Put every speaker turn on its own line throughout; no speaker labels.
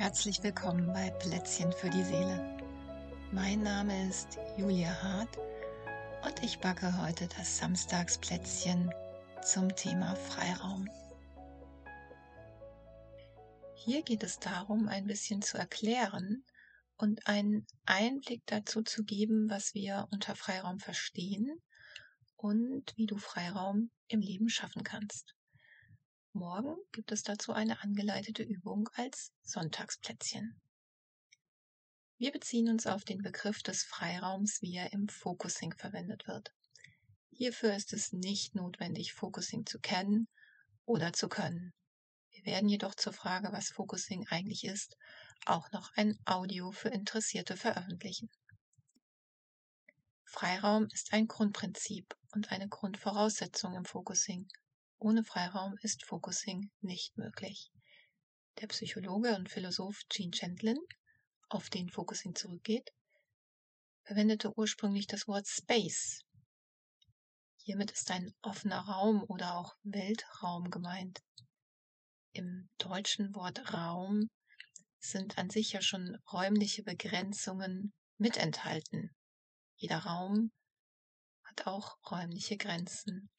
Herzlich willkommen bei Plätzchen für die Seele. Mein Name ist Julia Hart und ich backe heute das Samstagsplätzchen zum Thema Freiraum. Hier geht es darum, ein bisschen zu erklären und einen Einblick dazu zu geben, was wir unter Freiraum verstehen und wie du Freiraum im Leben schaffen kannst. Morgen gibt es dazu eine angeleitete Übung als Sonntagsplätzchen. Wir beziehen uns auf den Begriff des Freiraums, wie er im Focusing verwendet wird. Hierfür ist es nicht notwendig, Focusing zu kennen oder zu können. Wir werden jedoch zur Frage, was Focusing eigentlich ist, auch noch ein Audio für Interessierte veröffentlichen. Freiraum ist ein Grundprinzip und eine Grundvoraussetzung im Focusing ohne Freiraum ist Focusing nicht möglich. Der Psychologe und Philosoph Gene Chandlin, auf den Focusing zurückgeht, verwendete ursprünglich das Wort Space. Hiermit ist ein offener Raum oder auch Weltraum gemeint. Im deutschen Wort Raum sind an sich ja schon räumliche Begrenzungen mit enthalten. Jeder Raum hat auch räumliche Grenzen.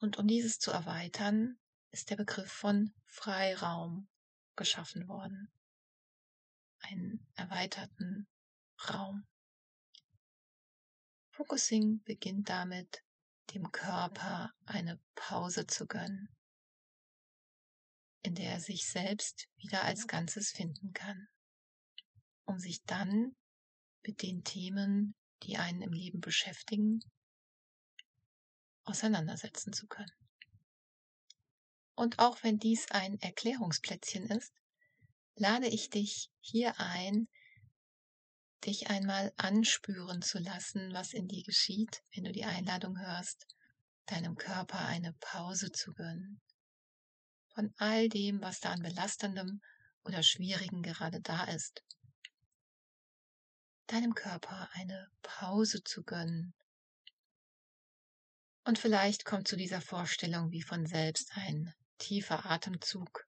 Und um dieses zu erweitern, ist der Begriff von Freiraum geschaffen worden. Einen erweiterten Raum. Focusing beginnt damit, dem Körper eine Pause zu gönnen, in der er sich selbst wieder als Ganzes finden kann, um sich dann mit den Themen, die einen im Leben beschäftigen, auseinandersetzen zu können. Und auch wenn dies ein Erklärungsplätzchen ist, lade ich dich hier ein, dich einmal anspüren zu lassen, was in dir geschieht, wenn du die Einladung hörst, deinem Körper eine Pause zu gönnen. Von all dem, was da an belastendem oder schwierigen gerade da ist. Deinem Körper eine Pause zu gönnen und vielleicht kommt zu dieser Vorstellung wie von selbst ein tiefer Atemzug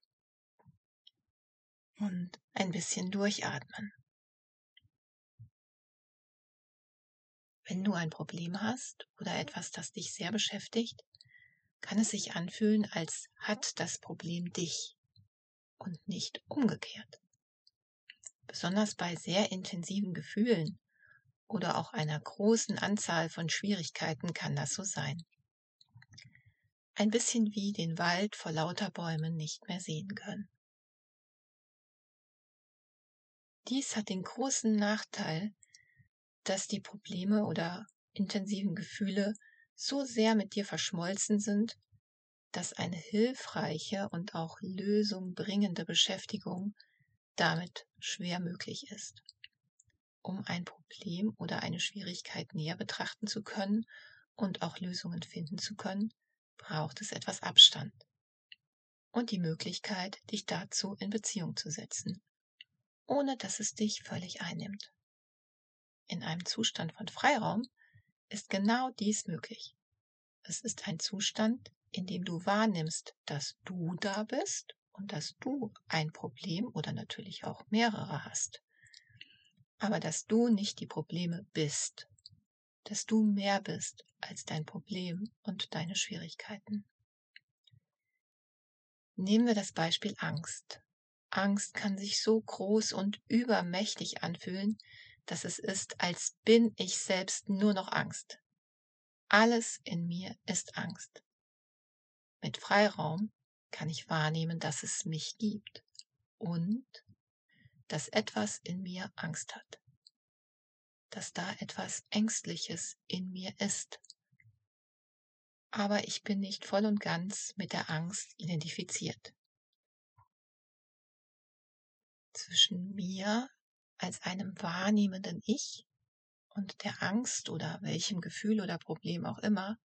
und ein bisschen durchatmen. Wenn du ein Problem hast oder etwas, das dich sehr beschäftigt, kann es sich anfühlen, als hat das Problem dich und nicht umgekehrt. Besonders bei sehr intensiven Gefühlen oder auch einer großen Anzahl von Schwierigkeiten kann das so sein. Ein bisschen wie den Wald vor lauter Bäumen nicht mehr sehen können. Dies hat den großen Nachteil, dass die Probleme oder intensiven Gefühle so sehr mit dir verschmolzen sind, dass eine hilfreiche und auch Lösung bringende Beschäftigung damit schwer möglich ist um ein Problem oder eine Schwierigkeit näher betrachten zu können und auch Lösungen finden zu können, braucht es etwas Abstand und die Möglichkeit, dich dazu in Beziehung zu setzen, ohne dass es dich völlig einnimmt. In einem Zustand von Freiraum ist genau dies möglich. Es ist ein Zustand, in dem du wahrnimmst, dass du da bist und dass du ein Problem oder natürlich auch mehrere hast aber dass du nicht die Probleme bist, dass du mehr bist als dein Problem und deine Schwierigkeiten. Nehmen wir das Beispiel Angst. Angst kann sich so groß und übermächtig anfühlen, dass es ist, als bin ich selbst nur noch Angst. Alles in mir ist Angst. Mit Freiraum kann ich wahrnehmen, dass es mich gibt und dass etwas in mir Angst hat, dass da etwas Ängstliches in mir ist. Aber ich bin nicht voll und ganz mit der Angst identifiziert. Zwischen mir als einem wahrnehmenden Ich und der Angst oder welchem Gefühl oder Problem auch immer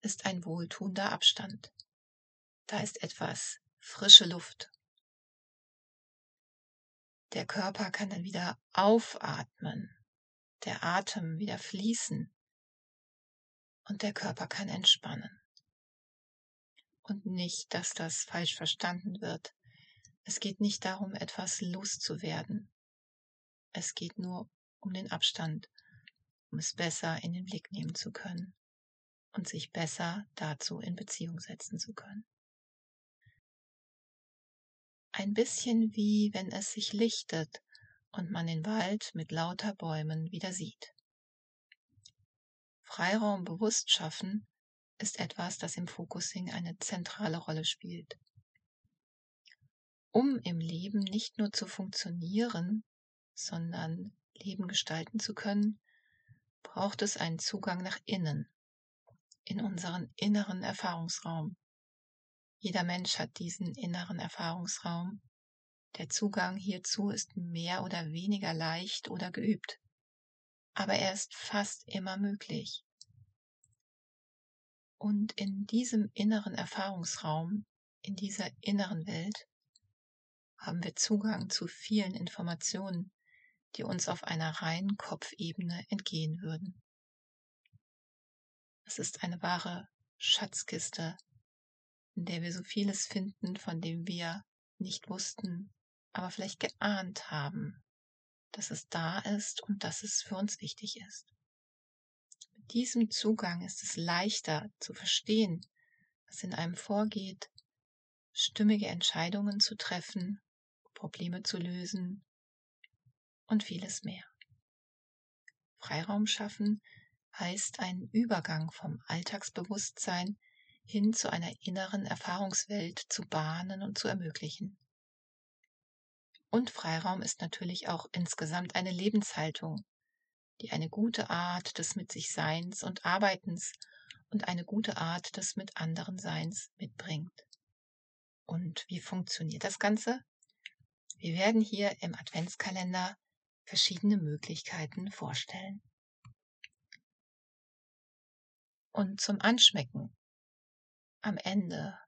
ist ein wohltuender Abstand. Da ist etwas frische Luft der Körper kann dann wieder aufatmen, der Atem wieder fließen und der Körper kann entspannen. Und nicht, dass das falsch verstanden wird. Es geht nicht darum, etwas loszuwerden. Es geht nur um den Abstand, um es besser in den Blick nehmen zu können und sich besser dazu in Beziehung setzen zu können. Ein bisschen wie wenn es sich lichtet und man den Wald mit lauter Bäumen wieder sieht. Freiraum bewusst schaffen ist etwas, das im Focusing eine zentrale Rolle spielt. Um im Leben nicht nur zu funktionieren, sondern Leben gestalten zu können, braucht es einen Zugang nach innen, in unseren inneren Erfahrungsraum. Jeder Mensch hat diesen inneren Erfahrungsraum. Der Zugang hierzu ist mehr oder weniger leicht oder geübt, aber er ist fast immer möglich. Und in diesem inneren Erfahrungsraum, in dieser inneren Welt, haben wir Zugang zu vielen Informationen, die uns auf einer reinen Kopfebene entgehen würden. Es ist eine wahre Schatzkiste, in der wir so vieles finden, von dem wir nicht wussten, aber vielleicht geahnt haben, dass es da ist und dass es für uns wichtig ist. Mit diesem Zugang ist es leichter zu verstehen, was in einem vorgeht, stimmige Entscheidungen zu treffen, Probleme zu lösen und vieles mehr. Freiraum schaffen heißt einen Übergang vom Alltagsbewusstsein hin zu einer inneren Erfahrungswelt zu bahnen und zu ermöglichen. Und Freiraum ist natürlich auch insgesamt eine Lebenshaltung, die eine gute Art des Mit sich Seins und Arbeitens und eine gute Art des Mit anderen Seins mitbringt. Und wie funktioniert das Ganze? Wir werden hier im Adventskalender verschiedene Möglichkeiten vorstellen. Und zum Anschmecken am Ende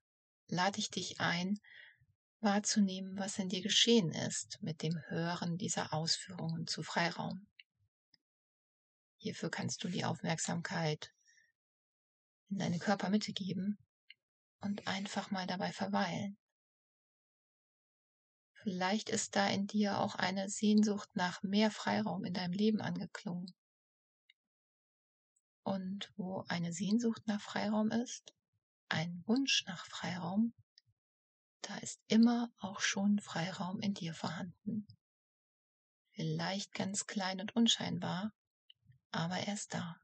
lade ich dich ein, wahrzunehmen, was in dir geschehen ist mit dem Hören dieser Ausführungen zu Freiraum. Hierfür kannst du die Aufmerksamkeit in deine Körpermitte geben und einfach mal dabei verweilen. Vielleicht ist da in dir auch eine Sehnsucht nach mehr Freiraum in deinem Leben angeklungen. Und wo eine Sehnsucht nach Freiraum ist, ein Wunsch nach Freiraum, da ist immer auch schon Freiraum in dir vorhanden. Vielleicht ganz klein und unscheinbar, aber er ist da.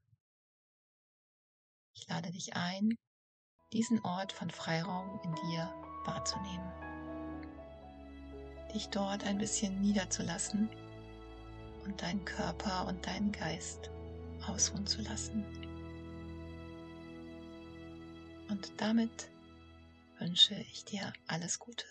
Ich lade dich ein, diesen Ort von Freiraum in dir wahrzunehmen. Dich dort ein bisschen niederzulassen und deinen Körper und deinen Geist ausruhen zu lassen. Und damit wünsche ich dir alles Gute.